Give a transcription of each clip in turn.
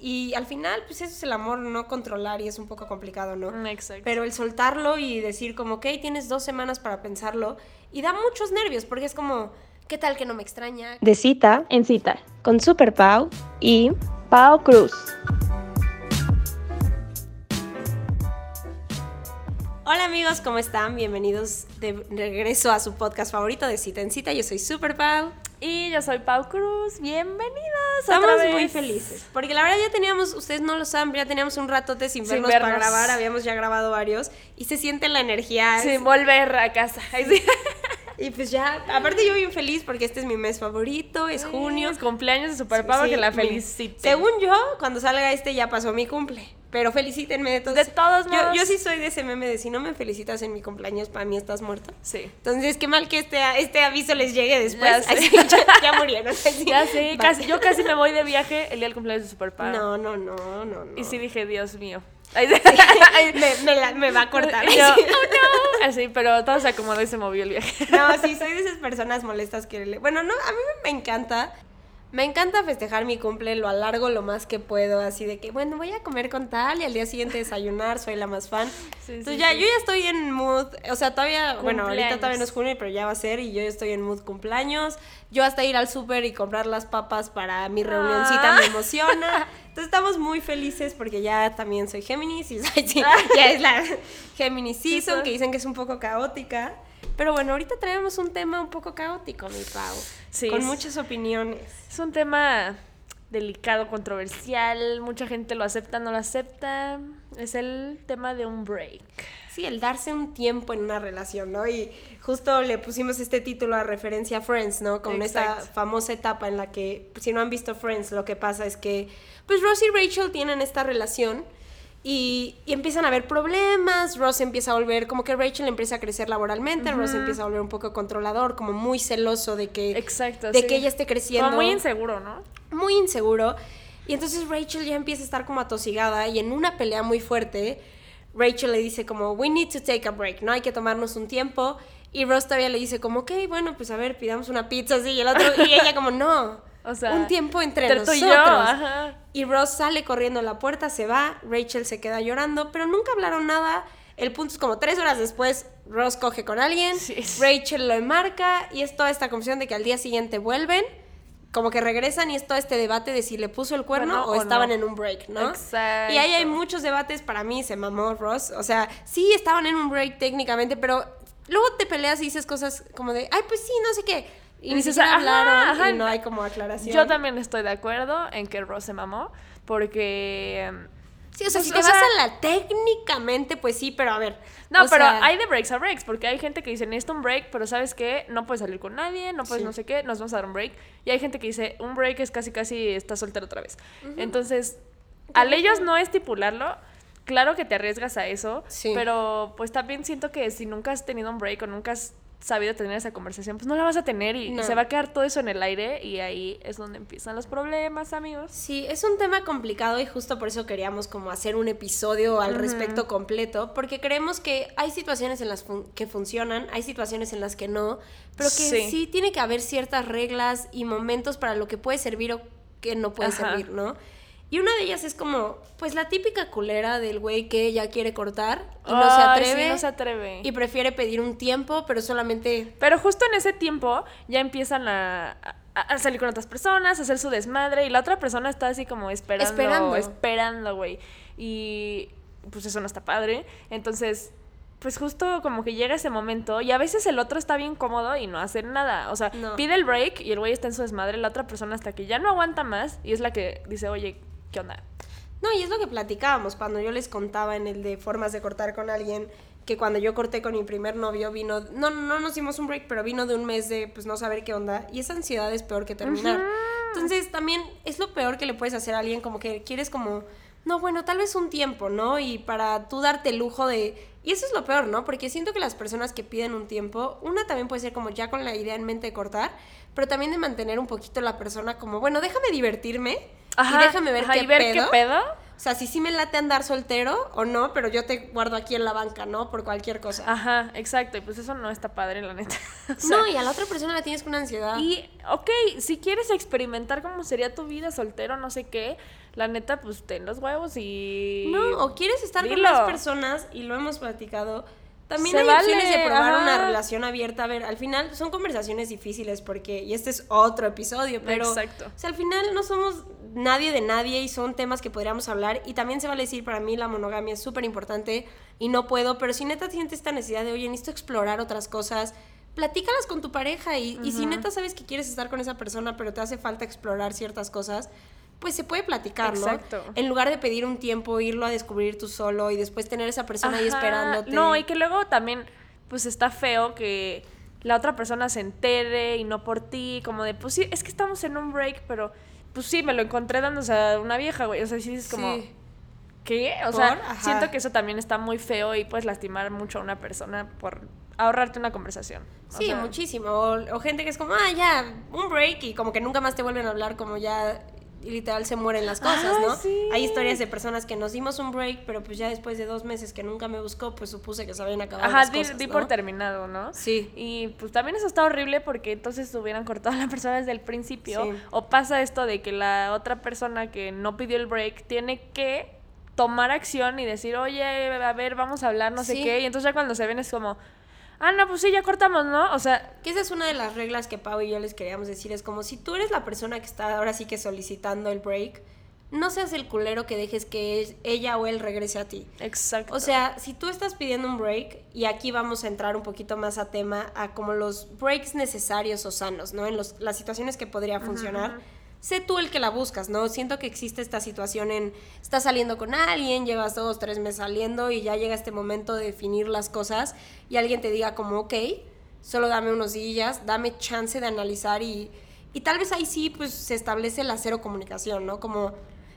Y al final, pues eso es el amor, no controlar y es un poco complicado, ¿no? Mm, Exacto. Pero el soltarlo y decir como, ok, tienes dos semanas para pensarlo y da muchos nervios porque es como, ¿qué tal que no me extraña? De cita En cita. con Super Pau y Pau Cruz. Hola amigos, ¿cómo están? Bienvenidos de regreso a su podcast favorito de Cita en Cita. Yo soy Super Pau. Y yo soy Pau Cruz. Bienvenidos. Estamos otra vez. muy felices. Porque la verdad ya teníamos, ustedes no lo saben, ya teníamos un ratote sin Sin vernos, para grabar. Habíamos ya grabado varios y se siente la energía. Sí, volver a casa. Sí. Y pues ya, aparte yo bien feliz porque este es mi mes favorito, es junio. Es cumpleaños de Super Pau, Sí, que la felicite. Según yo, cuando salga este ya pasó mi cumple. Pero felicítenme de todos. De todos yo, modos. yo sí soy de ese meme de si no me felicitas en mi cumpleaños, para mí estás muerto. Sí. Entonces, qué mal que este, este aviso les llegue después. Ya. Así, ya, ya murieron. así. Ya sé, casi, yo casi me voy de viaje el día del cumpleaños de Super Pau. No, no, no, no, no. Y sí dije, Dios mío. Me, me la- me va a cortar. Yo, oh no. Así, pero todo se acomodó y se movió el viaje. No, sí, soy de esas personas molestas que... le- Bueno, no, a mí me encanta. Me encanta festejar mi cumple, lo alargo lo más que puedo, así de que, bueno, voy a comer con tal y al día siguiente desayunar, soy la más fan. Sí, Entonces sí, ya, sí. yo ya estoy en mood, o sea, todavía, bueno, ahorita Cumpleaños. todavía no es junio, pero ya va a ser y yo ya estoy en mood cumpleaños. Yo hasta ir al súper y comprar las papas para mi reunioncita Ah. me emociona. Entonces estamos muy felices porque ya también soy Géminis y soy- ya es la Géminis season, que dicen que es un poco caótica. Pero bueno, ahorita traemos un tema un poco caótico, mi Pau. Sí, Con es- muchas opiniones. Es un tema delicado, controversial. Mucha gente lo acepta, no lo acepta. Es el tema de un break. Sí, el darse un tiempo en una relación, ¿no? Y justo le pusimos este título a referencia a Friends, ¿no? Con esta Exacto. famosa etapa en la que, si no han visto Friends, lo que pasa es que, pues Ross y Rachel tienen esta relación y, y empiezan a haber problemas, Ross empieza a volver, como que Rachel empieza a crecer laboralmente, Ross empieza a volver un poco controlador, como muy celoso de que, Exacto. de sí. que ella esté creciendo. Como muy inseguro, ¿no? muy inseguro. Y entonces Rachel ya empieza a estar como atosigada y en una pelea muy fuerte, Rachel le dice como, we need to take a break, ¿no? Hay que tomarnos un tiempo. Y Ross todavía le dice como, ok, bueno, pues a ver, pidamos una pizza así. Y el otro, y ella como, no. O sea, un tiempo entre, entre tú nosotros. y yo, ajá. Y Ross sale corriendo a la puerta, se va, Rachel se queda llorando, pero nunca hablaron nada. El punto es como tres horas después, Ross coge con alguien, Sí. Rachel lo enmarca y es toda esta confusión de que al día siguiente vuelven, como que regresan y es todo este debate de si le puso el cuerno Bueno, o, o estaban no. en un break, ¿no? Exacto. Y ahí hay muchos debates, para mí se mamó Ross, o sea, sí estaban en un break técnicamente, pero luego te peleas y dices cosas como de, ay, pues sí, no sé qué. Y, Y ni dices, ajá, hablaron ajá. y no hay como aclaración. Yo también estoy de acuerdo en que Ross se mamó. Porque. em, Sí, o sea, Pues, si te o vas sea- a la técnicamente, pues sí, pero a ver. No, pero sea, hay de breaks a breaks, porque hay gente que dice, necesito un break, pero ¿sabes qué? No puedes salir con nadie, no puedes Sí. no sé qué, nos vamos a dar un break. Y hay gente que dice, un break es casi casi estás soltero otra vez. Entonces, al ellos no estipularlo, claro que te arriesgas a eso, Sí. pero pues también siento que si nunca has tenido un break o nunca has sabido tener esa conversación, pues no la vas a tener y, No. se va a quedar todo eso en el aire y ahí es donde empiezan los problemas, amigos. Sí, es un tema complicado y justo por eso queríamos como hacer un episodio al respecto completo, porque creemos que hay situaciones en las fun- que funcionan, hay situaciones en las que no, pero que sí. Sí. tiene que haber ciertas reglas y momentos para lo que puede servir o que no puede Ajá. servir, ¿no? Y una de ellas es como, pues la típica culera del güey que ya quiere cortar y no se sí, atreve. no se atreve. Y prefiere pedir un tiempo, pero solamente Pero justo en ese tiempo ya empiezan a, a- a salir con otras personas, a hacer su desmadre y la otra persona está así como esperando, Esperando. esperando, güey. Y pues eso no está padre. Entonces, pues justo como que llega ese momento y a veces el otro está bien cómodo y no hace nada. O sea, No. pide el break y el güey está en su desmadre, la otra persona hasta que ya no aguanta más y es la que dice, oye, ¿qué onda? No, y es lo que platicábamos cuando yo les contaba en el de formas de cortar con alguien, que cuando yo corté con mi primer novio vino, no, no nos dimos un break, pero vino de un mes de pues no saber qué onda, y esa ansiedad es peor que terminar. Entonces también es lo peor que le puedes hacer a alguien, como que quieres como, no, bueno, tal vez un tiempo, ¿no? Y para tú darte el lujo de... Y eso es lo peor, ¿no? Porque siento que las personas que piden un tiempo, una también puede ser como ya con la idea en mente de cortar, pero también de mantener un poquito la persona como, bueno, déjame divertirme y déjame ver, ajá, qué, y ver pedo. qué pedo. O sea, si sí me late andar soltero o no, pero yo te guardo aquí en la banca, ¿no? Por cualquier cosa. Ajá, exacto. Y pues eso no está padre, la neta. O sea, no, y a la otra persona la tienes con ansiedad. Y, ok, si quieres experimentar cómo sería tu vida soltero, no sé qué, la neta, pues ten los huevos y. No, o quieres estar con más personas y lo hemos platicado. También Se hay vale, opciones de probar una ajá. relación abierta. A ver, al final son conversaciones difíciles porque, y este es otro episodio, pero. Exacto. O sea, al final no somos nadie de nadie y son temas que podríamos hablar. Y también se vale decir, para mí la monogamia es súper importante y no puedo, pero si neta sientes esta necesidad de, oye, necesito explorar otras cosas, platícalas con tu pareja. Y, y si neta sabes que quieres estar con esa persona, pero te hace falta explorar ciertas cosas, pues se puede platicar, ¿no? Exacto. En lugar de pedir un tiempo, irlo a descubrir tú solo y después tener esa persona ahí esperándote. No, y que luego también, pues está feo que la otra persona se entere y no por ti, como de, pues sí, es que estamos en un break, pero pues sí, me lo encontré dándose a una vieja, güey. O sea, sí es como, Sí. ¿qué? O ¿Por? sea, Ajá. siento que eso también está muy feo y puedes lastimar mucho a una persona por ahorrarte una conversación. O Sí, sea, muchísimo. O, o gente que es como, ah, ya, un break y como que nunca más te vuelven a hablar, como ya literal se mueren las cosas, ¿no? sí. Hay historias de personas que nos dimos un break, pero pues ya después de dos meses que nunca me buscó, pues supuse que se habían acabado Ajá, las di, cosas, di ¿no? por terminado, ¿no? Sí. Y pues también eso está horrible porque entonces hubieran cortado a la persona desde el principio. Sí. O pasa esto de que la otra persona que no pidió el break tiene que tomar acción y decir, oye, a ver, vamos a hablar, no sé qué. Y entonces ya cuando se ven es como, ah, no, pues sí, ya cortamos, ¿no? O sea, Que esa es una de las reglas que Pau y yo les queríamos decir. Es como si tú eres la persona que está ahora sí que solicitando el break, no seas el culero que dejes que ella o él regrese a ti. exacto. O sea, si tú estás pidiendo un break, y aquí vamos a entrar un poquito más a tema, a como los breaks necesarios o sanos, ¿no? En los- las situaciones que podría funcionar. Sé tú el que la buscas, ¿no? Siento que existe esta situación en, estás saliendo con alguien, llevas dos, tres meses saliendo y ya llega este momento de definir las cosas y alguien te diga como, ok, solo dame unos días, dame chance de analizar y, y tal vez ahí sí, pues se establece la cero comunicación, ¿no? Como,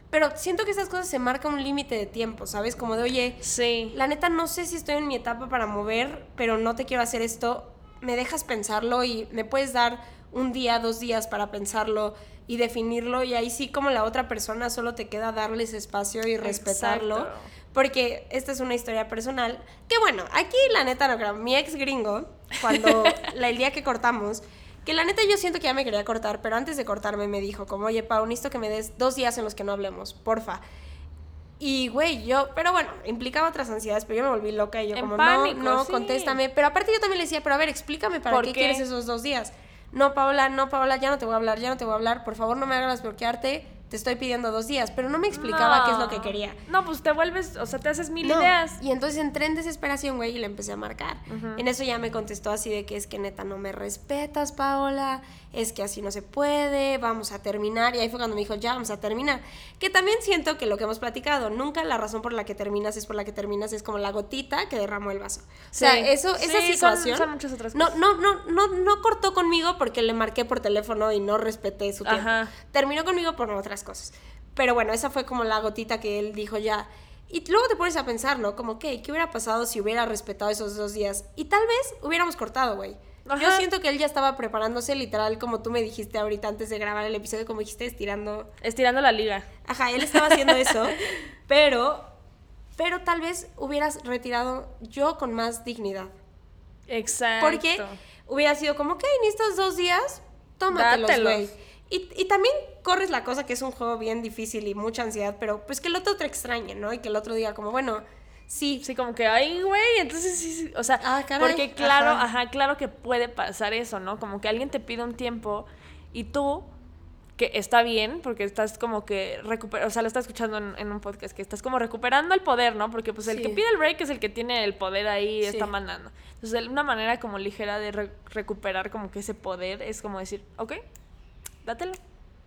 pero siento que esas cosas se marca un límite de tiempo, ¿sabes? Como de, oye, sí. la neta no sé si estoy en mi etapa para mover, pero no te quiero hacer esto. Me dejas pensarlo y me puedes dar un día, dos días para pensarlo y definirlo y ahí sí como la otra persona solo te queda darles espacio y respetarlo. Exacto. Porque esta es una historia personal. Que bueno, aquí la neta no creo. Mi ex gringo, cuando la, el día que cortamos, que la neta yo siento que ya me quería cortar, pero antes de cortarme me dijo como, oye, Pau, necesito que me des dos días en los que no hablemos, porfa. Y, güey, yo, pero bueno, implicaba otras ansiedades, pero yo me volví loca y yo En como, pánico, no, no, sí. contéstame. Pero aparte yo también le decía, pero a ver, explícame para ¿Por qué, qué? quieres esos dos días. No, Paola, no, Paola, ya no te voy a hablar, ya no te voy a hablar, por favor no me hagas bloquearte, te estoy pidiendo dos días. Pero no me explicaba qué es lo que quería. No, pues te vuelves, o sea, te haces mil No, ideas. Y entonces entré en desesperación, güey, y le empecé a marcar. En eso ya me contestó así de que es que neta no me respetas, Paola, es que así no se puede, vamos a terminar. Y ahí fue cuando me dijo, ya vamos a terminar. Que también siento que lo que hemos platicado, nunca la razón por la que terminas es por la que terminas, es como la gotita que derramó el vaso. O sea, eso, esa Sí, situación. son muchas otras no, no, no, no, no cortó conmigo porque le marqué por teléfono y no respeté su tiempo. Ajá. Terminó conmigo por otras cosas. Pero bueno, esa fue como la gotita que él dijo ya. Y luego te pones a pensar, ¿no? Como, ¿qué? ¿Qué hubiera pasado si hubiera respetado esos dos días? Y tal vez hubiéramos cortado, güey. Yo siento que él ya estaba preparándose literal, como tú me dijiste ahorita antes de grabar el episodio, como dijiste, estirando. Estirando la liga. Ajá, él estaba haciendo eso, pero, pero tal vez hubieras retirado yo con más dignidad. Exacto. Porque hubiera sido como, ok, en estos dos días, tómatelos, güey. Y, y también corres la cosa que es un juego bien difícil y mucha ansiedad, pero pues que el otro te extrañe, ¿no? Y que el otro diga como, bueno, sí, Sí, como que, ay, güey, entonces sí, sí, o sea, Ah, caray, porque claro, ajá. ajá. claro que puede pasar eso, ¿no? Como que alguien te pide un tiempo y tú, que está bien, porque estás como que, recuper o sea, lo estás escuchando en, en un podcast, que estás como recuperando el poder, ¿no? Porque pues el Sí. que pide el break es el que tiene el poder ahí, está mandando. Entonces, una manera como ligera de re- recuperar como que ese poder es como decir, ok, dátelo,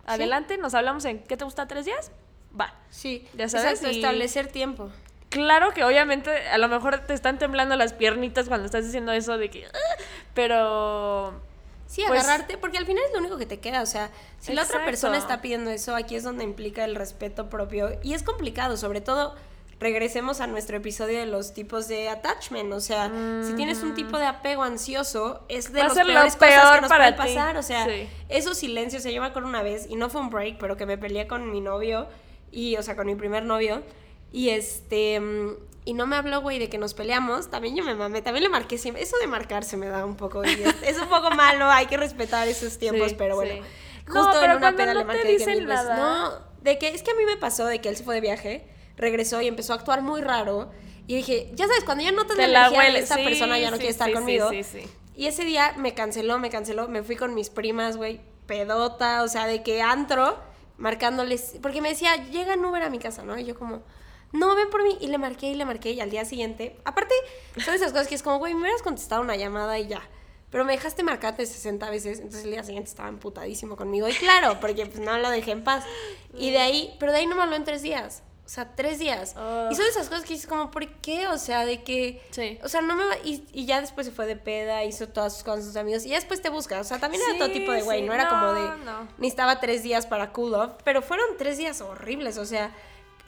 adelante, nos hablamos en, ¿qué te gusta, tres días? Va. sí, Ya sabes, exacto, y- establecer tiempo. Claro que obviamente a lo mejor te están temblando las piernitas cuando estás diciendo eso de que... "Ah", Pero... Sí, Pues- agarrarte, porque al final es lo único que te queda. O sea, si la otra persona está pidiendo eso, aquí es donde implica el respeto propio. Y es complicado, sobre todo, regresemos a nuestro episodio de los tipos de attachment. O sea, si tienes un tipo de apego ansioso, es de las peores cosas peor que nos para pueden pasar. O sea, Sí. esos silencios. O sea, yo me acuerdo una vez, y no fue un break, pero que me peleé con mi novio, y, o sea, con mi primer novio. Y este. mm, Y no me habló, güey, de que nos peleamos. También yo me mamé. También le marqué siempre. Eso de marcarse me da un poco. es, es un poco malo. Hay que respetar esos tiempos, Sí, pero bueno. sí. Justo No, pero en una peda no le marqué de que nada. No, De que es que a mí me pasó de que él se fue de viaje, regresó y empezó a actuar muy raro. Y dije, ya sabes, cuando ya no te Te la energía de huele. esta Sí, persona ya no quiere estar conmigo. sí, sí. Y ese día me canceló, me canceló, me fui con mis primas, güey, pedota, o sea, de que antro, marcándoles, porque me decía, llega en Uber a mi casa, ¿no? Y yo como, no, ven por mí, y le marqué, y le marqué, y al día siguiente, aparte, son esas cosas que es como, güey, me hubieras contestado una llamada y ya. Pero me dejaste marcarte 60 veces, entonces el día siguiente estaba emputadísimo conmigo. Y claro, porque pues no lo dejé en paz. Y de ahí, pero de ahí no me habló en tres días. O sea, tres días. Ugh. Y son esas cosas que dices como, ¿por qué? O sea, de que... Sí. O sea, no me va... Y, y ya después se fue de peda, hizo todas sus cosas con sus amigos. Y ya después te busca. O sea, también era Sí, todo tipo de güey. sí. No era como de... No, no. Necesitaba tres días para cool off. Pero fueron tres días horribles. O sea,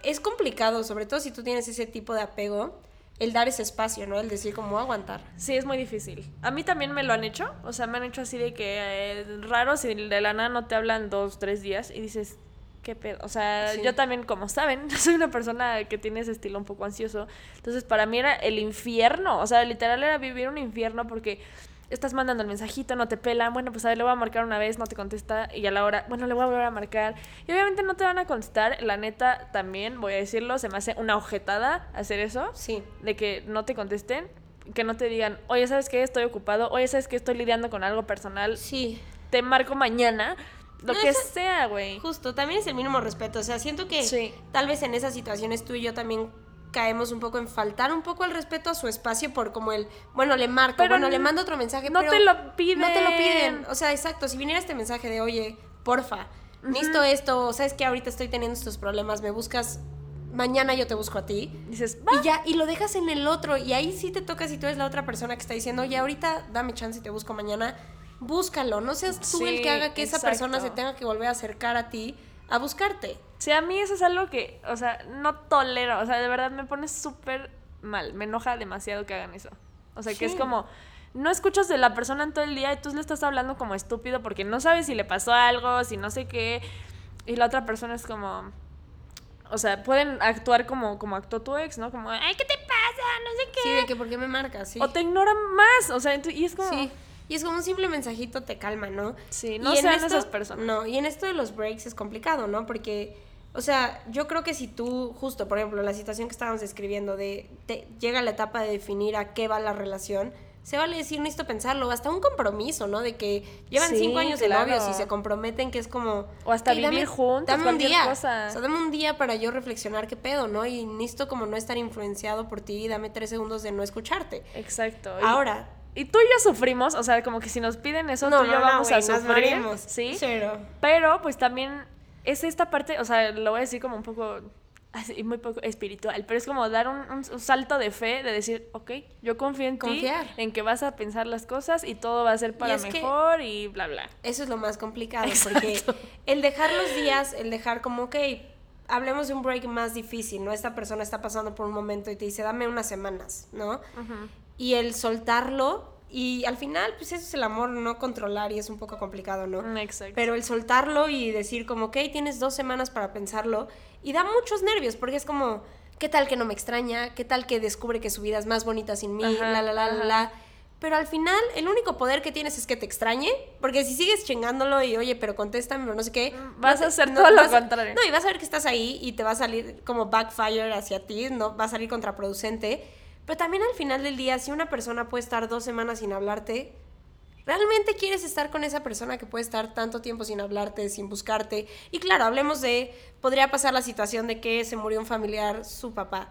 es complicado. Sobre todo si tú tienes ese tipo de apego. El dar ese espacio, ¿no? El decir como aguantar. Sí, es muy difícil. A mí también me lo han hecho. O sea, me han hecho así de que eh, raro si de la nada no te hablan dos, tres días y dices, ¿qué pedo? O sea, Sí. yo también, como saben, soy una persona que tiene ese estilo un poco ansioso. Entonces, para mí era el infierno. O sea, literal era vivir un infierno porque estás mandando el mensajito, no te pelan. Bueno, pues a ver, le voy a marcar una vez, no te contesta. Y a la hora, bueno, le voy a volver a marcar. Y obviamente no te van a contestar. La neta, también, voy a decirlo, se me hace una ojetada hacer eso Sí. de que no te contesten, que no te digan, oye, ¿sabes qué? Estoy ocupado, oye, ¿sabes qué? Estoy lidiando con algo personal, Sí. te marco mañana, lo No, que eso- sea, güey. Justo, también es el mínimo respeto. O sea, siento que Sí. tal vez en esas situaciones tú y yo también caemos un poco en faltar un poco el respeto a su espacio por como el, bueno, le marco, Pero bueno, le mando otro mensaje, no pero te lo piden. No te lo piden. O sea, exacto, si viniera este mensaje de, oye, porfa, necesito esto, sabes que ahorita estoy teniendo estos problemas, me buscas, mañana yo te busco a ti. Dices, va. Y ya, y lo dejas en el otro, y ahí sí te toca si tú eres la otra persona que está diciendo, oye, ahorita dame chance y te busco mañana, búscalo, no seas tú el que haga que esa persona se tenga que volver a acercar a ti a buscarte. Sí, a mí eso es algo que, o sea, no tolero, o sea, de verdad me pone súper mal, me enoja demasiado que hagan eso. O sea, que es como, no escuchas de la persona en todo el día y tú le estás hablando como estúpido porque no sabes si le pasó algo, si no sé qué, y la otra persona es como... O sea, pueden actuar como, como actuó tu ex, ¿no? Como, ay, ¿qué te pasa? No sé qué. Sí, de que por qué me marcas, sí. O te ignoran más, o sea, y es como... Sí. Y es como un simple mensajito te calma, ¿no? Sí, no Y sean esto- esas personas. No, y en esto de los breaks es complicado, ¿no? Porque, o sea, yo creo que si tú, justo, por ejemplo, la situación que estábamos describiendo de, te- llega la etapa de definir a qué va la relación, se vale decir, necesito pensarlo, hasta un compromiso, ¿no? De que llevan Sí, cinco años de novios y se comprometen que es como... O hasta "Ey, vivir juntos, Dame un día, cosa". o sea, dame un día para yo reflexionar qué pedo, ¿no? Y necesito como no estar influenciado por ti y dame tres segundos de no escucharte. Exacto. Ahora, Y tú y yo sufrimos, o sea, como que si nos piden eso, tú y yo vamos güey, a nos sufrir. morimos. Sí. Cero. Pero pues también es esta parte, o sea, lo voy a decir como un poco, así, muy poco espiritual, pero es como dar un, un- un salto de fe, de decir, ok, yo confío en ti, en que vas a pensar las cosas y todo va a ser para que- mejor y bla, bla. Eso es lo más complicado, Exacto. porque el dejar los días, el dejar como, ok, hablemos de un break más difícil, ¿no? Esta persona está pasando por un momento y te dice, dame unas semanas, ¿no? Y el soltarlo, y al final, pues eso es el amor, no controlar, y es un poco complicado, ¿no? Mm, Exacto. Pero el soltarlo y decir como, ok, tienes dos semanas para pensarlo, y da muchos nervios, porque es como, ¿qué tal que no me extraña? ¿Qué tal que descubre que su vida es más bonita sin mí? Ajá, la, la, la, la, la. Pero al final, el único poder que tienes es que te extrañe, porque si sigues chingándolo y, oye, pero contéstame, pero no sé qué. Mm, vas no a hacer no- todo lo contrario. No, y vas a ver que estás ahí y te va a salir como backfire hacia ti, no va a salir contraproducente. Pero también al final del día, si una persona puede estar dos semanas sin hablarte, ¿realmente quieres estar con esa persona que puede estar tanto tiempo sin hablarte, sin buscarte? Y claro, hablemos de, podría pasar la situación de que se murió un familiar, su papá,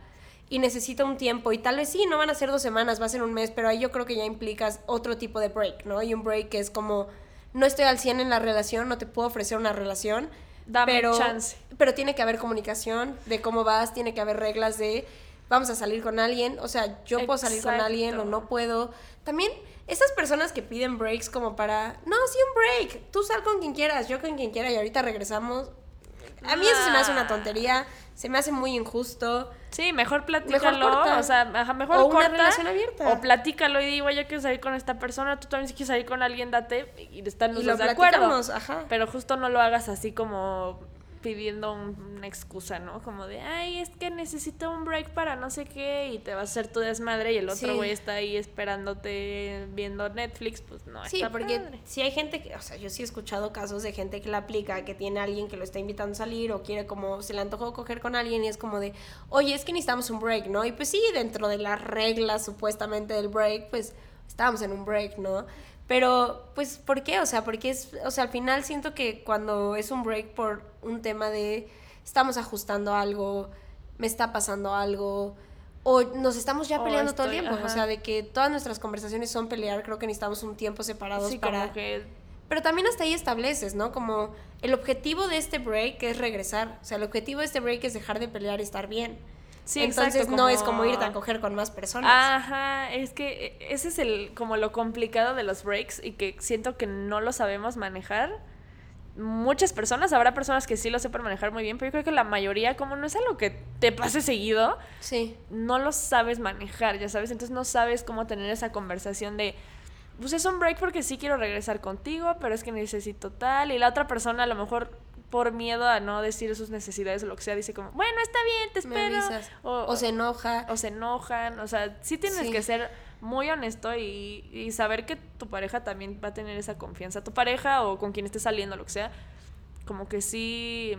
y necesita un tiempo, y tal vez sí, no van a ser dos semanas, va a ser un mes, pero ahí yo creo que ya implicas otro tipo de break, ¿no? Y un break que es como, no estoy al 100 en la relación, no te puedo ofrecer una relación, Dame pero, chance. pero tiene que haber comunicación de cómo vas, tiene que haber reglas de vamos a salir con alguien, o sea, yo puedo salir con alguien o no puedo. También esas personas que piden breaks como para, no, sí un break, tú sal con quien quieras, yo con quien quiera y ahorita regresamos. A mí eso se me hace una tontería, se me hace muy injusto. Sí, mejor platícalo, corta. o sea, ajá, mejor O una corta, relación abierta. O platícalo y digo, yo quiero salir con esta persona, tú también si quieres salir con alguien, date y están los Y lo dos de acuerdo. ajá. Pero justo no lo hagas así como pidiendo un- una excusa, ¿no? Como de, ay, es que necesito un break para no sé qué y te vas a hacer tu desmadre y el otro Sí. güey está ahí esperándote viendo Netflix, pues no Sí, está porque padre. si hay gente que, o sea, yo sí he escuchado casos de gente que la aplica, que tiene a alguien que lo está invitando a salir o quiere como, se le antojó coger con alguien y es como de, oye, es que necesitamos un break, ¿no? Y pues sí, dentro de las reglas supuestamente del break, pues estábamos en un break, ¿no? Pero, pues, ¿por qué? O sea, porque es, o sea, al final siento que cuando es un break por un tema de, estamos ajustando algo, me está pasando algo, o nos estamos ya peleando todo el tiempo, o sea, de que todas nuestras conversaciones son pelear, creo que necesitamos un tiempo separados Sí, para... como que Pero también hasta ahí estableces, ¿no? Como el objetivo de este break es regresar, o sea, el objetivo de este break es dejar de pelear y estar bien. Sí, Entonces exacto, no es como como- irte a coger con más personas. Ajá, es que ese es el como lo complicado de los breaks y que siento que no lo sabemos manejar. Muchas personas, habrá personas que sí lo sepan manejar muy bien, pero yo creo que la mayoría, como no es algo que te pase seguido, Sí. no lo sabes manejar, ya sabes, entonces no sabes cómo tener esa conversación de, pues es un break porque sí quiero regresar contigo, pero es que necesito tal, y la otra persona a lo mejor por miedo a no decir sus necesidades o lo que sea, dice como, bueno, está bien, te espero. O, O se enoja. o se enojan, o sea, sí tienes Sí. que ser muy honesto y, y saber que tu pareja también va a tener esa confianza. Tu pareja o con quien estés saliendo, lo que sea, como que sí,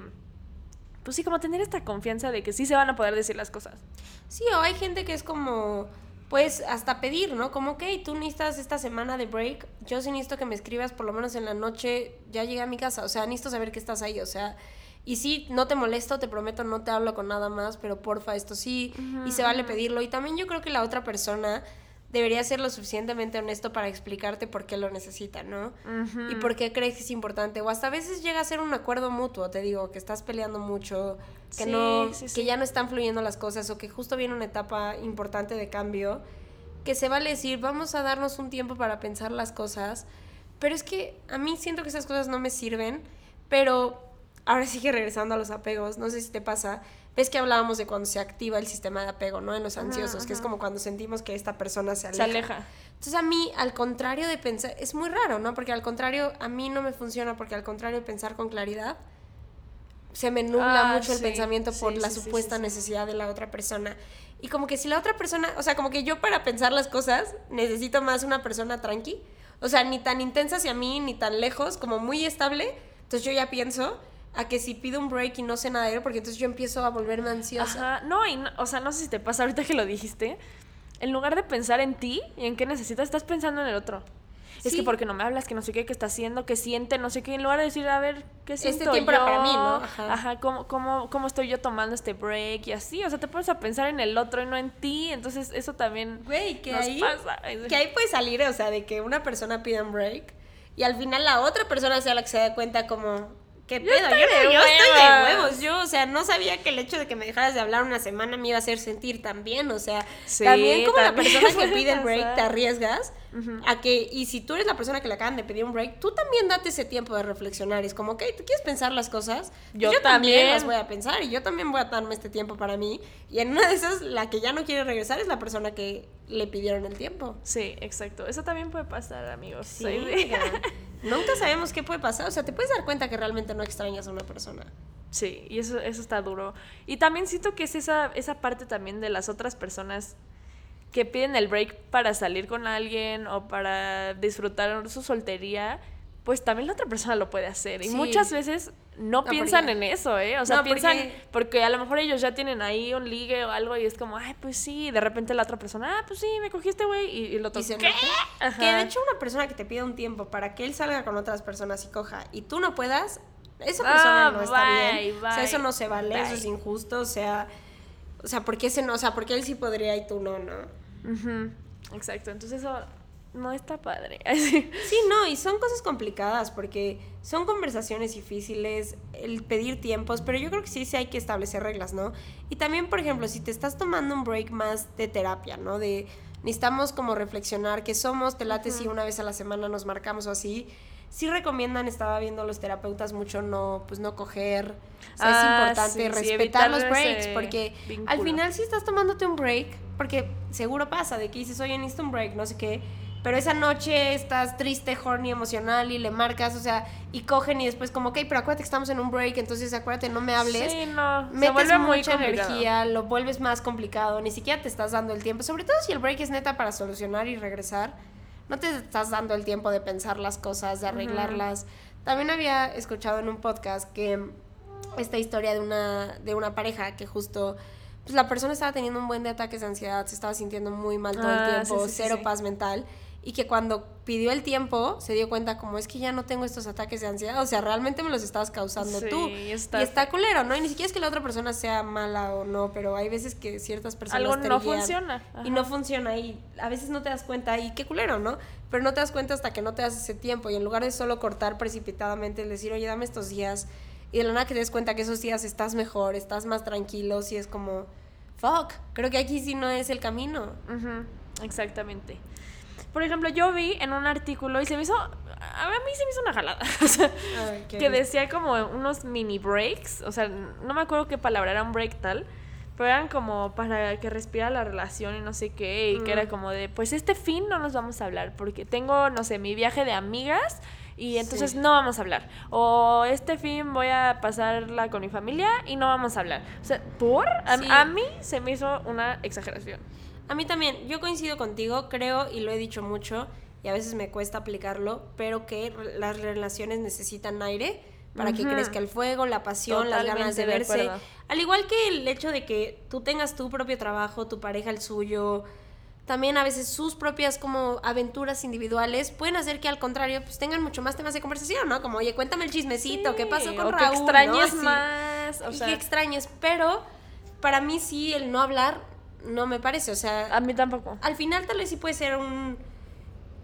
pues sí, como tener esta confianza de que sí se van a poder decir las cosas. Sí, o hay gente que es como, pues hasta pedir, ¿no? Como, ok, tú necesitas esta semana de break, yo sí necesito que me escribas por lo menos en la noche, ya llegué a mi casa, o sea, necesito saber que estás ahí, o sea, y sí, no te molesto, te prometo, no te hablo con nada más, pero porfa, esto sí, y se vale pedirlo. Y también yo creo que la otra persona debería ser lo suficientemente honesto para explicarte por qué lo necesita, ¿no? Y por qué crees que es importante. O hasta a veces llega a ser un acuerdo mutuo, te digo, que estás peleando mucho, que Sí, no, sí, que sí. ya no están fluyendo las cosas, o que justo viene una etapa importante de cambio, que se vale decir, vamos a darnos un tiempo para pensar las cosas. Pero es que a mí siento que esas cosas no me sirven, pero ahora sí que regresando a los apegos, no sé si te pasa, ves que hablábamos de cuando se activa el sistema de apego, ¿no? En los ansiosos, que es como cuando sentimos que esta persona se Se aleja. aleja. Entonces a mí, al contrario de pensar, es muy raro, ¿no? Porque al contrario, a mí no me funciona, porque al contrario de pensar con claridad, se me nubla Ah, mucho el pensamiento por sí, la sí, supuesta necesidad de la otra persona. Y como que si la otra persona, o sea, como que yo para pensar las cosas necesito más una persona tranqui, o sea, ni tan intensa hacia mí, ni tan lejos, como muy estable. Entonces yo ya pienso a que si pido un break y no sé nada de él, porque entonces yo empiezo a volverme ansiosa. Ajá, no, y no- o sea, no sé si te pasa ahorita que lo dijiste, en lugar de pensar en ti y en qué necesitas, estás pensando en el otro. Es que porque no me hablas, que no sé qué, que está haciendo, que siente, no sé qué, en lugar de decir, a ver, ¿qué siento Este tiempo yo? era para mí, ¿no? Ajá. Ajá, ¿cómo, cómo, cómo estoy yo tomando este break y así, o sea, te pones a pensar en el otro y no en ti, entonces eso también Güey, que nos ahí, pasa. que ahí puede salir, o sea, de que una persona pida un break y al final la otra persona sea la que se da cuenta como, ¿qué pedo? estoy yo, no- yo estoy de huevos. Yo, o sea, no sabía que el hecho de que me dejaras de hablar una semana me iba a hacer sentir tan bien, o sea, Sí, también como la también persona que pide el break te arriesgas a que, y si tú eres la persona que le acaban de pedir un break, tú también date ese tiempo de reflexionar. Es como, ok, tú quieres pensar las cosas, Yo yo, también también. las voy a pensar y yo también voy a darme este tiempo para mí. Y en una de esas, la que ya no quiere regresar es la persona que le pidieron el tiempo. Sí, exacto. Eso también puede pasar, amigos. Sí. Nunca sabemos qué puede pasar. O sea, te puedes dar cuenta que realmente no extrañas a una persona. Sí, y eso, eso está duro. Y también siento que es esa, esa parte también de las otras personas que piden el break para salir con alguien o para disfrutar su soltería, pues también la otra persona lo puede hacer. Y Sí. muchas veces no, No, piensan porque- en eso, ¿eh? O sea, No, piensan, porque- porque... a lo mejor ellos ya tienen ahí un ligue o algo y es como, ay, pues sí, y de repente la otra persona, ah, pues sí, me cogiste, güey, y, y el otro, ¿qué? Ajá. Que de hecho una persona que te pide un tiempo para que él salga con otras personas y coja y tú no puedas, esa Ah, persona no está bye, bien. O sea, eso no se vale, eso es injusto, o sea, o sea, ¿por qué ese no? O sea, porque él sí podría y tú no, ¿no? Ujú, Exacto, entonces eso no está padre. Sí, no, y son cosas complicadas porque son conversaciones difíciles, el pedir tiempos, pero yo creo que sí, sí hay que establecer reglas, ¿no? Y también, por ejemplo, si te estás tomando un break más de terapia, ¿no? De necesitamos como reflexionar qué somos, te late si una vez a la semana nos marcamos o así. Sí recomiendan, estaba viendo los terapeutas mucho no, pues no coger. O sea, Ah, es importante sí, respetar los breaks porque al final si estás tomándote un break, porque seguro pasa de que dices, oye, necesito un break, no sé qué, pero esa noche estás triste, horny, emocional y le marcas, o sea, y cogen y después como, ok, pero acuérdate que estamos en un break, entonces acuérdate, no me hables. Sí, no. Se Metes vuelve muy mucha complicado. energía, lo vuelves más complicado, ni siquiera te estás dando el tiempo, sobre todo si el break es neta para solucionar y regresar, no te estás dando el tiempo de pensar las cosas, de arreglarlas. También había escuchado en un podcast que esta historia de una, de una pareja que justo pues la persona estaba teniendo un buen de ataques de ansiedad, se estaba sintiendo muy mal todo Ah, el tiempo, sí, sí, cero sí. paz mental, y que cuando pidió el tiempo se dio cuenta como es que ya no tengo estos ataques de ansiedad, o sea, realmente me los estabas causando Sí, tú. y está- y está culero, ¿no? Y ni siquiera es que la otra persona sea mala o no, pero hay veces que ciertas personas Algo te no funciona. y no funciona y a veces no te das cuenta y qué culero, ¿no? Pero no te das cuenta hasta que no te das ese tiempo y en lugar de solo cortar precipitadamente, el decir, oye, dame estos días y de la nada que te des cuenta que esos días estás mejor, estás más tranquilo, si es como, fuck, creo que aquí sí no es el camino. Exactamente. Por ejemplo, yo vi en un artículo y se me hizo. A mí se me hizo una jalada. o sea, que decía como unos mini breaks. O sea, no me acuerdo qué palabra era un break tal. Pero eran como para que respira la relación y no sé qué. Y que era como de, pues este fin no nos vamos a hablar. Porque tengo, no sé, mi viaje de amigas. Y entonces Sí. no vamos a hablar. O este fin voy a pasarla con mi familia y no vamos a hablar. O sea, ¿por? A, Sí. a mí se me hizo una exageración. A mí también, yo coincido contigo, creo y lo he dicho mucho y a veces me cuesta aplicarlo, pero que las relaciones necesitan aire para que crezca el fuego, la pasión, las ganas de verse. Al igual que el hecho de que tú tengas tu propio trabajo, tu pareja el suyo, también a veces sus propias como aventuras individuales pueden hacer que al contrario pues tengan mucho más temas de conversación, ¿no? Como, oye, cuéntame el chismecito, ¿qué pasó con o Raúl? que extrañes ¿no? Sí. más. O y sea, que extrañes, pero para mí sí el no hablar no me parece, o sea, a mí tampoco. al final tal vez sí puede ser un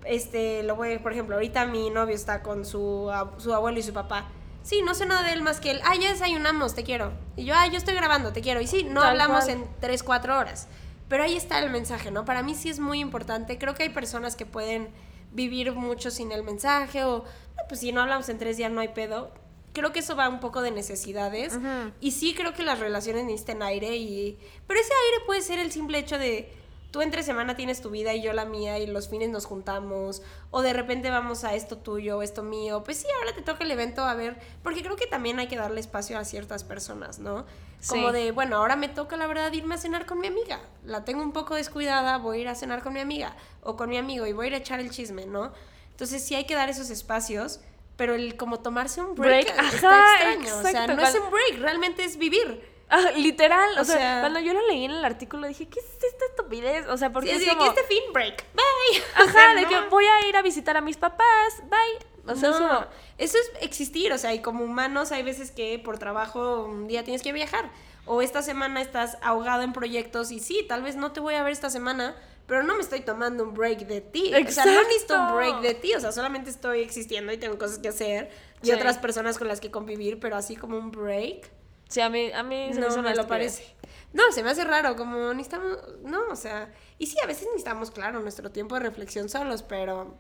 este lo voy por ejemplo ahorita mi novio está con su, su abuelo y su papá. Sí no sé nada de él más que él. Ah ya desayunamos te quiero. Y yo ah yo estoy grabando te quiero y sí no Tal hablamos cual. en 3, 4 horas. Pero ahí está el mensaje no para mí sí es muy importante. Creo que hay personas que pueden vivir mucho sin el mensaje o "No, pues si no hablamos en tres días no hay pedo creo que eso va un poco de necesidades Ujú. y sí creo que las relaciones necesitan aire y pero ese aire puede ser el simple hecho de tú entre semana tienes tu vida y yo la mía y los fines nos juntamos o de repente vamos a esto tuyo esto mío pues sí ahora te toca el evento a ver porque creo que también hay que darle espacio a ciertas personas no como Sí. de bueno ahora me toca la verdad irme a cenar con mi amiga la tengo un poco descuidada voy a ir a cenar con mi amiga o con mi amigo y voy a ir a echar el chisme no entonces sí hay que dar esos espacios pero el como tomarse un break, Break, está ajá, extraño o sea exacto, no es un break realmente es vivir Ah, literal, o, O sea, sea- cuando yo lo leí en el artículo dije, ¿qué es esta estupidez? O sea, porque Sí, es de como, que este fin break bye O ajá, sea, de no. que voy a ir a visitar a mis papás, bye. O sea, no, es como- eso es existir, o sea, y como humanos hay veces que por trabajo un día tienes que viajar, o esta semana estás ahogado en proyectos y sí, tal vez no te voy a ver esta semana, pero no me estoy tomando un break de ti. O sea, no necesito un break de ti, o sea, solamente estoy existiendo y tengo cosas que hacer y Sí. otras personas con las que convivir, pero así como un break, sí, a mí, a mí se no me lo parece. No, se me hace raro, como necesitamos, no, o sea, y sí, a veces necesitamos, claro, nuestro tiempo de reflexión solos, pero...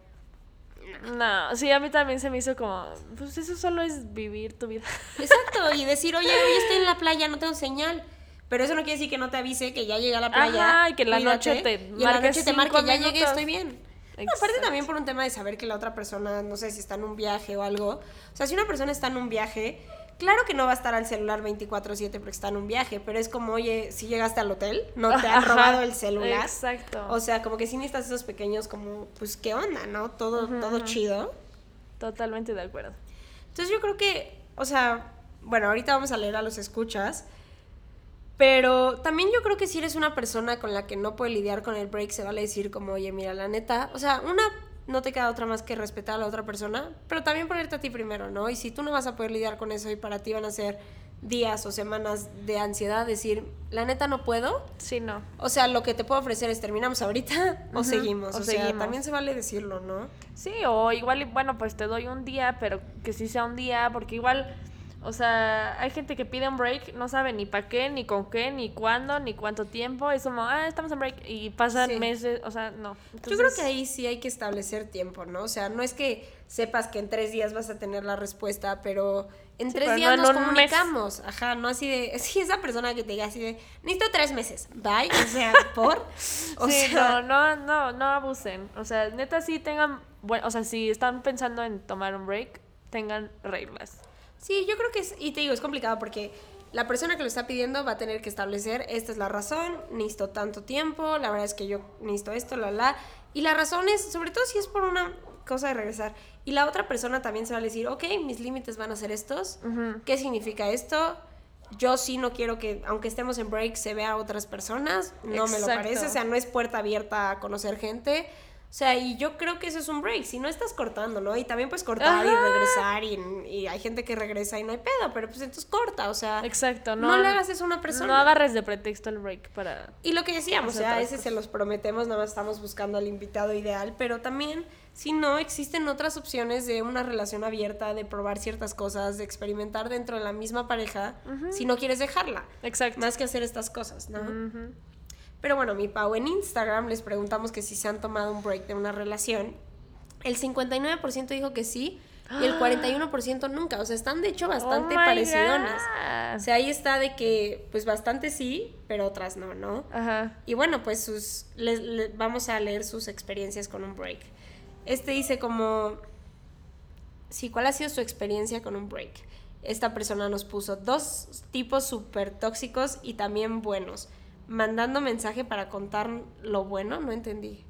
No, sí, a mí también se me hizo como, pues eso solo es vivir tu vida. Exacto, y decir, oye, hoy estoy en la playa, no tengo señal. Pero eso no quiere decir que no te avise que ya llegué a la playa. Ajá, y que en la cuídate, noche te y en la marque noche te cinco marque, ya llegué, minutos". estoy bien. No, aparte también por un tema de saber que la otra persona, no sé si está en un viaje o algo. O sea, si una persona está en un viaje, claro que no va a estar al celular 24/7 porque está en un viaje, pero es como, oye, si llegaste al hotel, no te han robado el celular. Exacto. O sea, como que sí necesitas esos pequeños como, pues, ¿qué onda, no? Todo, todo chido. Totalmente de acuerdo. Entonces yo creo que, o sea, bueno, ahorita vamos a leer a los escuchas, pero también yo creo que si eres una persona con la que no puede lidiar con el break, se vale decir como, oye, mira, la neta, o sea, una, no te queda otra más que respetar a la otra persona, pero también ponerte a ti primero, ¿no? Y si tú no vas a poder lidiar con eso y para ti van a ser días o semanas de ansiedad, decir, la neta no puedo, Sí, no. o sea, lo que te puedo ofrecer es terminamos ahorita o seguimos, o o, sea, seguimos. también se vale decirlo, ¿no? Sí, o igual, bueno, pues te doy un día, pero que sí sea un día, porque igual, o sea, hay gente que pide un break, no sabe ni para qué, ni con qué, ni cuándo, ni cuánto tiempo. Es como, ah, estamos en break, y pasan Sí. meses, o sea, no. Yo creo que ahí sí hay que establecer tiempo, ¿no? O sea, no es que sepas que en tres días vas a tener la respuesta, pero en Sí, tres pero días no nos mes. comunicamos. Ajá, no así de. Sí, esa persona que te diga así de. Necesito tres meses. Bye. O sea, por. O sí, sea, no, no, no, no abusen. O sea, neta sí tengan, bueno, o sea, si están pensando en tomar un break, tengan reglas. Sí, yo creo que es, y te digo, es complicado porque la persona que lo está pidiendo va a tener que establecer, esta es la razón, necesito tanto tiempo, la verdad es que yo necesito esto, la, la. Y la razón es, sobre todo si es por una cosa de regresar. Y la otra persona también se va a decir, ok, mis límites van a ser estos, ¿qué significa esto? Yo sí no quiero que, aunque estemos en break, se vea a otras personas, no me lo Exacto. parece, o sea, no es puerta abierta a conocer gente. O sea, y yo creo que eso es un break, si no estás cortando, ¿no? Y también puedes cortar y regresar y, y hay gente que regresa y no hay pedo, pero pues entonces corta, o sea, Exacto, no, no, le hagas eso a una persona. No agarres de pretexto el break para... Y lo que decíamos, o sea, a veces se los prometemos, nada más estamos buscando al invitado ideal, pero también, si no, existen otras opciones de una relación abierta, de probar ciertas cosas, de experimentar dentro de la misma pareja, si no quieres dejarla, Exacto. más que hacer estas cosas, ¿no? Ujú. Pero bueno, mi Pau, en Instagram les preguntamos que si se han tomado un break de una relación. El 59% dijo que sí y el 41% nunca. O sea, están de hecho bastante Oh my parecidonas. God. O sea, ahí está de que, pues bastante sí, pero otras no, ¿no? Ajá. Y bueno, pues sus, les- le- vamos a leer sus experiencias con un break. Este dice como, sí, ¿cuál ha sido su experiencia con un break? Esta persona nos puso dos tipos súper tóxicos y también buenos. Mandando mensaje para contar lo bueno, no entendí.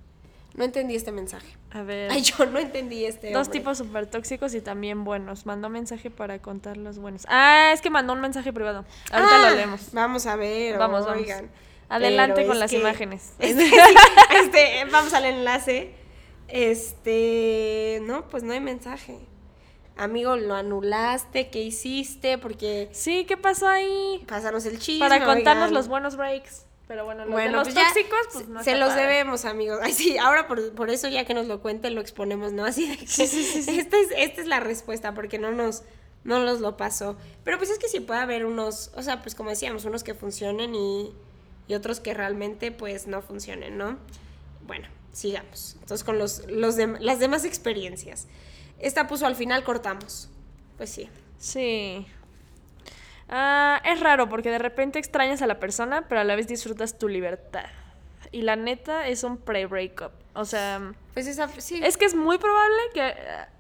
No entendí este mensaje. A ver. Ay, yo no entendí este. Dos hombre. tipos súper tóxicos y también buenos. Mandó mensaje para contar los buenos. Ah, es que mandó un mensaje privado. Ahorita Ah, lo leemos. Vamos a ver, Vamos, vamos. Adelante con las que- imágenes. Este, este, vamos al enlace. Este, no, pues no hay mensaje. Amigo, lo anulaste, ¿qué hiciste? Porque Sí, ¿qué pasó ahí? pásanos el chisme. Para contarnos oigan. los buenos breaks. Pero bueno, los de Bueno, los pues tóxicos, pues no se los padre. debemos, amigos. Ay, sí, ahora por, por eso ya que nos lo cuente lo exponemos, ¿no? Así de que Sí, sí, sí, sí. Esta, es, esta es la respuesta porque no nos no nos lo pasó. Pero pues es que sí puede haber unos, o sea, pues como decíamos, unos que funcionen y, y otros que realmente pues no funcionen, ¿no? Bueno, sigamos. Entonces con los, los las demás experiencias. Esta puso al final cortamos. Pues sí. Sí. Ah, es raro porque de repente extrañas a la persona, pero a la vez disfrutas tu libertad. Y la neta es un pre-breakup. O sea, Pues esa, sí. es que es muy probable que eh,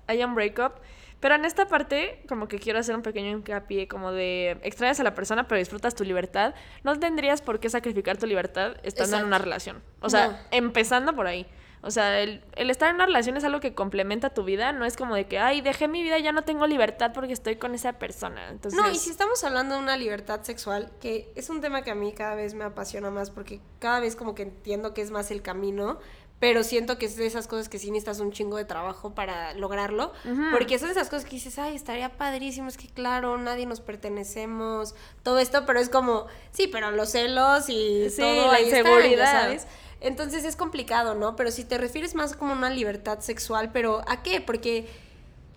haya un breakup. Pero en esta parte, como que quiero hacer un pequeño hincapié, como de extrañas a la persona, pero disfrutas tu libertad. No tendrías por qué sacrificar tu libertad estando en una relación. O sea, No. empezando por ahí. O sea, el, el estar en una relación es algo que complementa tu vida. No es como de que, ay, dejé mi vida ya no tengo libertad porque estoy con esa persona. Entonces, No, y si estamos hablando de una libertad sexual, que es un tema que a mí cada vez me apasiona más porque cada vez como que entiendo que es más el camino, pero siento que es de esas cosas que sí necesitas un chingo de trabajo para lograrlo, porque son esas cosas que dices, ay, estaría padrísimo, es que claro, nadie nos pertenecemos, todo esto, pero es como, sí, pero los celos y Sí, todo la inseguridad. ¿sabes? Entonces es complicado, ¿no? Pero si te refieres más como una libertad sexual, pero ¿a qué? Porque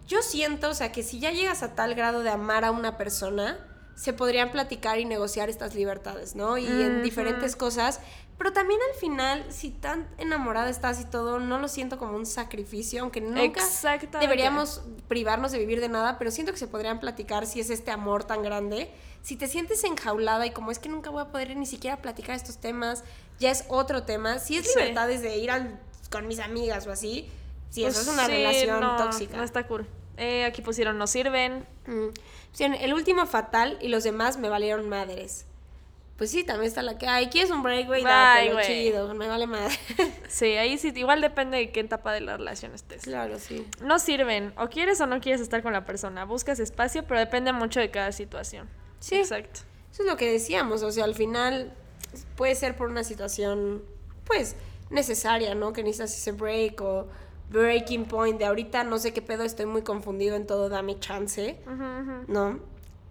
yo siento, o sea, que si ya llegas a tal grado de amar a una persona, se podrían platicar y negociar estas libertades, ¿no? Y en diferentes cosas. Pero también al final, si tan enamorada estás y todo, no lo siento como un sacrificio, aunque nunca deberíamos privarnos de vivir de nada, pero siento que se podrían platicar si es este amor tan grande. Si te sientes enjaulada y como es que nunca voy a poder ni siquiera platicar estos temas, ya es otro tema. Si es Sí. libertad desde ir al- con mis amigas o así, si eso pues es una sí, relación no, tóxica. No está cool. Eh, aquí pusieron no sirven. Mm. Sí, el último fatal y los demás me valieron madres. Pues sí, también está la que, ay, ¿quieres un break, güey. chido, me vale madre. Sí, ahí sí, igual depende de qué etapa de la relación estés. claro, sí. No sirven. O quieres o no quieres estar con la persona. Buscas espacio, pero depende mucho de cada situación. Sí. Exacto. Eso es lo que decíamos, o sea, al final puede ser por una situación, pues, necesaria, ¿no? Que necesitas ese break o breaking point de ahorita no sé qué pedo, estoy muy confundido en todo, dame chance. ¿no?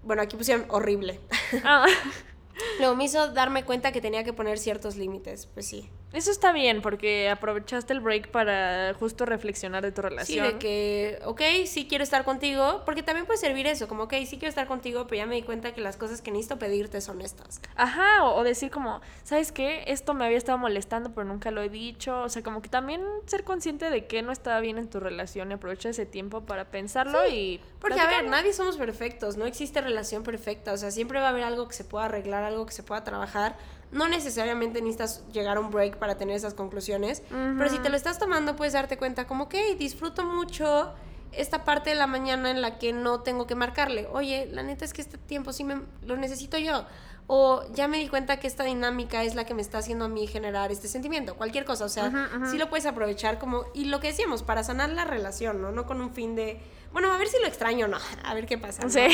Bueno, aquí pusieron horrible. Ah, Luego me hizo darme cuenta que tenía que poner ciertos límites, pues sí. Eso está bien, porque aprovechaste el break para justo reflexionar de tu Sí, relación. de que, ok, sí quiero estar contigo, porque también puede servir eso, como, ok, sí quiero estar contigo, pero ya me di cuenta que las cosas que necesito pedirte son estas. Ajá, o, o decir como, ¿sabes qué? Esto me había estado molestando, pero nunca lo he dicho. O sea, como que también ser consciente de que no estaba bien en tu relación y aprovechar ese tiempo para pensarlo y... Porque, a ver, nadie somos perfectos, no existe relación perfecta, o sea, siempre va a haber algo que se pueda arreglar, algo que se pueda trabajar. No necesariamente necesitas llegar a un break para tener esas conclusiones, pero si te lo estás tomando puedes darte cuenta como que disfruto mucho esta parte de la mañana en la que no tengo que marcarle. Oye, la neta es que este tiempo sí me lo necesito yo. O ya me di cuenta que esta dinámica es la que me está haciendo a mí generar este sentimiento. Cualquier cosa, o sea, sí lo puedes aprovechar como... Y lo que decíamos, para sanar la relación, ¿no? No con un fin de... Bueno, a ver si lo extraño o no. A ver qué pasa. ¿no? Sí.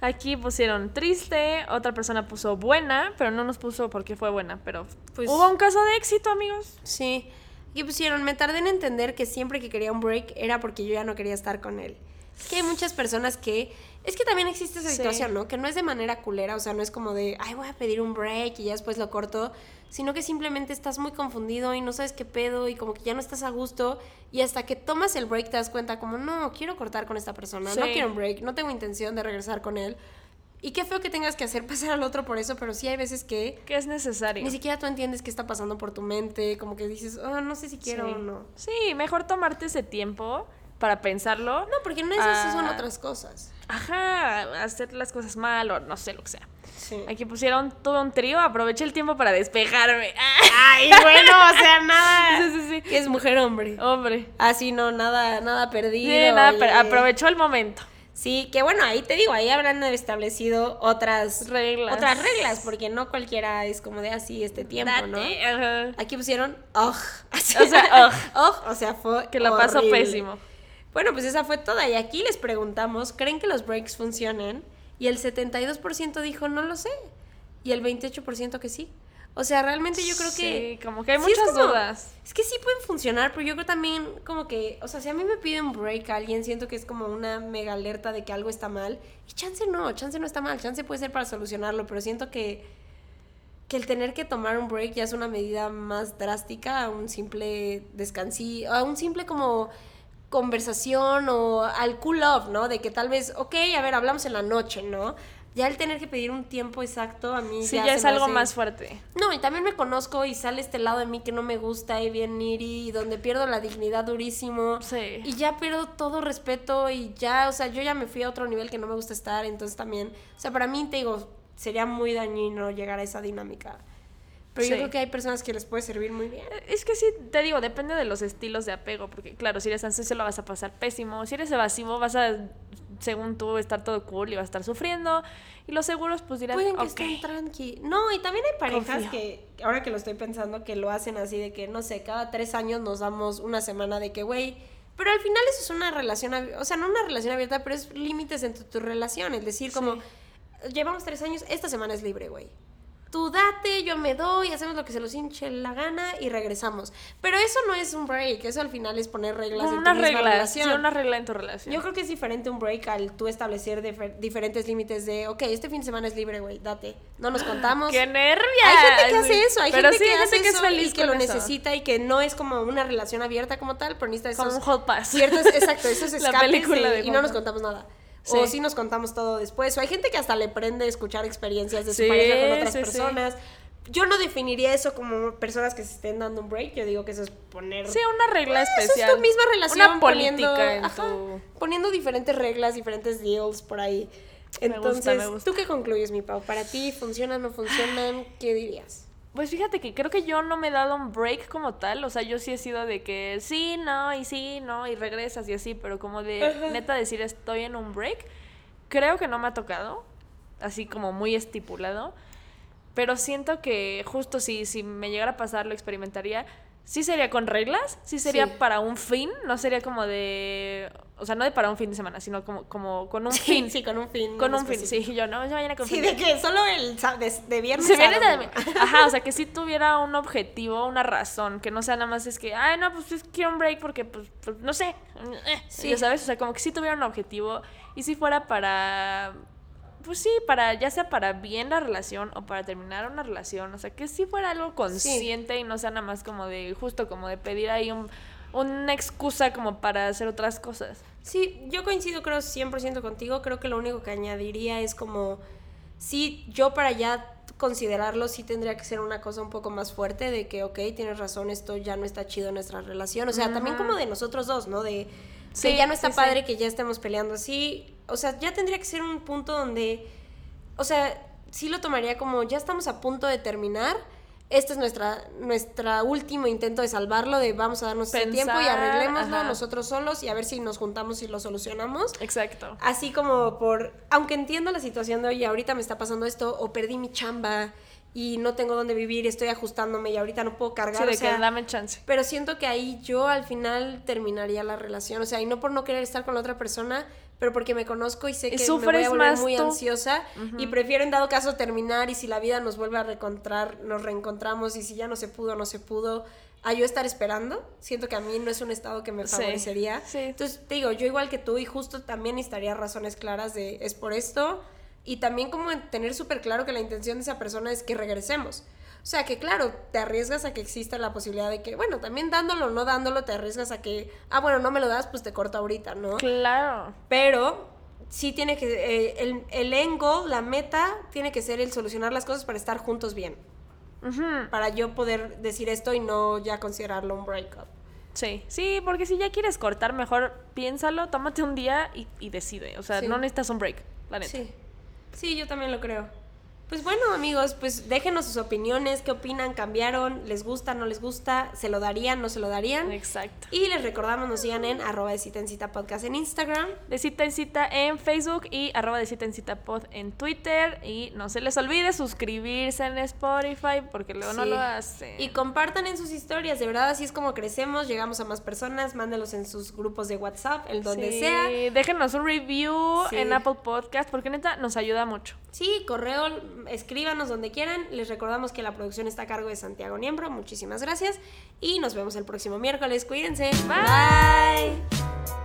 Aquí pusieron triste, otra persona puso buena, pero no nos puso por qué fue buena, pero Pues- hubo un caso de éxito, amigos. Sí. Y pusieron, me tardé en entender que siempre que quería un break era porque yo ya no quería estar con él. Es que hay muchas personas que... Es que también existe esa Sí. situación, ¿no? Que no es de manera culera, o sea, no es como de, ay, voy a pedir un break y ya después lo corto, sino que simplemente estás muy confundido y no sabes qué pedo y como que ya no estás a gusto y hasta que tomas el break te das cuenta como, no, quiero cortar con esta persona, no quiero un break, no tengo intención de regresar con él. Y qué feo que tengas que hacer pasar al otro por eso, pero sí hay veces que Que es necesario. ni siquiera tú entiendes qué está pasando por tu mente, como que dices, oh, no sé si quiero sí. o no. Sí, mejor tomarte ese tiempo para pensarlo. No, porque no esas son Ah. otras cosas. Ajá, hacer las cosas mal o no sé lo que sea. Sí. Aquí pusieron todo un trío, aproveché el tiempo para despejarme. Ay, bueno, o sea, nada. Sí, sí, sí. Que es mujer hombre. Hombre. Así no, nada, nada perdido. Sí, nada, aprovechó el momento. Sí, que bueno, ahí te digo, ahí habrán establecido otras Reglas. Otras reglas, porque no cualquiera es como de así este tiempo, ¿no? Ajá. Aquí pusieron, ugh. O sea, ugh. Ugh, o sea, fue Que la pasó pésimo. Bueno, pues esa fue toda. Y aquí les preguntamos, ¿creen que los breaks funcionen? Y el 72% dijo, no lo sé. Y el 28% que sí. O sea, realmente yo creo que... Sí, como que hay sí es muchas como- dudas. Es que sí pueden funcionar, pero yo creo también como que... O sea, si a mí me pide un break a alguien, siento que es como una mega alerta de que algo está mal. Y chance no, chance no está mal. Chance puede ser para solucionarlo, pero siento que... Que el tener que tomar un break ya es una medida más drástica a un simple descansí, a un simple como conversación o al cool off, ¿no? De que tal vez, ok, a ver, hablamos en la noche, ¿no? Ya el tener que pedir un tiempo exacto a mí Sí, ya, es algo hace- más fuerte. No, y también me conozco y sale este lado de mí que no me gusta y bien niri y donde pierdo la dignidad durísimo. Sí. Y ya pierdo todo respeto y ya, o sea, yo ya me fui a otro nivel que no me gusta estar, entonces también, o sea, para mí te digo, sería muy dañino llegar a esa dinámica. Pero yo creo que hay personas que les puede servir muy bien. Es que sí, te digo, depende de los estilos de apego, porque claro, si eres ansioso lo vas a pasar pésimo, si eres evasivo vas a, según tú, estar todo cool y vas a estar sufriendo, y los seguros pues dirán, Pueden que ok, estén tranqui. No, y también hay parejas Confío. que, ahora que lo estoy pensando, que lo hacen así de que, no sé, cada tres años nos damos una semana de que, güey, pero al final eso es una relación, o sea, no una relación abierta, pero es límites en tu, tu relación, es decir, como, llevamos tres años, esta semana es libre, güey. Tú date, yo me doy, hacemos lo que se nos hinche la gana y regresamos. Pero eso no es un break, eso al final es poner reglas con en tu relación. sí, una regla en tu relación. Yo creo que es diferente un break al tú establecer difer- diferentes límites de, ok, este fin de semana es libre, güey, date. No nos contamos. ¡Qué nervias! Hay gente que hace eso, hay Pero gente sí, que hace gente que es feliz y que lo eso. necesita y que no es como una relación abierta como tal, pero necesita Como esos un hot pass. ciertos, exacto, esos La escapes película de- de y no nos contamos nada. Sí. O sí nos contamos todo después. O hay gente que hasta le prende escuchar experiencias de su Sí, pareja con otras sí, personas. Yo no definiría eso como personas que se estén dando un break. Yo digo que eso es poner Sí, una regla Ah, eso especial. es tu misma relación. Una política poniendo, en ajá, tu... poniendo diferentes reglas, diferentes deals por ahí. Me gusta, Entonces, me gusta. ¿tú qué concluyes, mi Pau? ¿Para ti funcionan, no funcionan? ¿Qué dirías? Pues fíjate que creo que yo no me he dado un break como tal, o sea, yo sí he sido de que sí, no, y sí, no, y regresas y así, pero como de neta decir estoy en un break, creo que no me ha tocado, así como muy estipulado, pero siento que justo si, si me llegara a pasar lo experimentaría, sí sería con reglas, sí sería Sí. para un fin, no sería como de, o sea, no de para un fin de semana, sino como, como con un fin. Sí, con un fin. Con un fin, sí, yo no, yo mañana con Sí, fin. de que solo el de, de viernes Se viene de... Ajá, o sea, que si tuviera un objetivo, una razón, que no sea nada más es que, ay, no, pues es- quiero un break porque, pues, pues, no sé. eh, Sí. Ya sabes, o sea, como que si tuviera un objetivo y si fuera para, pues sí, para, ya sea para bien la relación o para terminar una relación, o sea, que sí fuera algo consciente y no sea nada más como de, justo como de pedir ahí un, una excusa como para hacer otras cosas. Sí, yo coincido creo 100% contigo, creo que lo único que añadiría es como, sí, yo para ya considerarlo sí tendría que ser una cosa un poco más fuerte de que, ok, tienes razón, esto ya no está chido en nuestra relación, o sea, también como de nosotros dos, ¿no? De que ya no está padre que ya estemos peleando así, o sea, ya tendría que ser un punto donde, o sea, sí lo tomaría como, ya estamos a punto de terminar, este es nuestra, nuestra último intento de salvarlo, de vamos a darnos ese tiempo y arreglémoslo nosotros solos y a ver si nos juntamos y lo solucionamos. Exacto. Así como por, aunque entiendo la situación de hoy, ahorita me está pasando esto, o perdí mi chamba y no tengo dónde vivir, estoy ajustándome y ahorita no puedo cargar. Sí, de que dame chance. Pero siento que ahí yo al final terminaría la relación, o sea, y no por no querer estar con la otra persona, pero porque me conozco y sé que me voy a volver muy ansiosa y prefiero en dado caso terminar y si la vida nos vuelve a reencontrar, nos reencontramos y si ya no se pudo, no se pudo, a yo estar esperando. Siento que a mí no es un estado que me favorecería. Entonces, te digo, yo igual que tú y justo también necesitaría razones claras de es por esto y también como tener súper claro que la intención de esa persona es que regresemos. O sea, que claro, te arriesgas a que exista la posibilidad de que, bueno, también dándolo o no dándolo, te arriesgas a que, ah, bueno, no me lo das, pues te corto ahorita, ¿no? Claro. Pero sí tiene que, eh, el, el end goal, la meta, tiene que ser el solucionar las cosas para estar juntos bien. Para yo poder decir esto y no ya considerarlo un breakup. Sí, sí, porque si ya quieres cortar, mejor piénsalo, tómate un día y, decide. O sea, no necesitas un break, la neta. Sí. Sí, yo también lo creo. Pues bueno, amigos, pues déjenos sus opiniones, qué opinan, cambiaron, les gusta, no les gusta, se lo darían, no se lo darían. Exacto. Y les recordamos, nos sigan en arroba de cita en cita podcast en Instagram. De cita en cita en Facebook y arroba de cita en cita pod en Twitter. Y no se les olvide suscribirse en Spotify porque luego no lo hacen. Y compartan en sus historias, de verdad, así es como crecemos, llegamos a más personas, mándenlos en sus grupos de WhatsApp, en donde sí. sea. Déjenos un review en Apple Podcast porque neta nos ayuda mucho. Sí, correo escríbanos donde quieran. Les recordamos que la producción está a cargo de Santiago Niembro. Muchísimas gracias y nos vemos el próximo miércoles. Cuídense. Bye.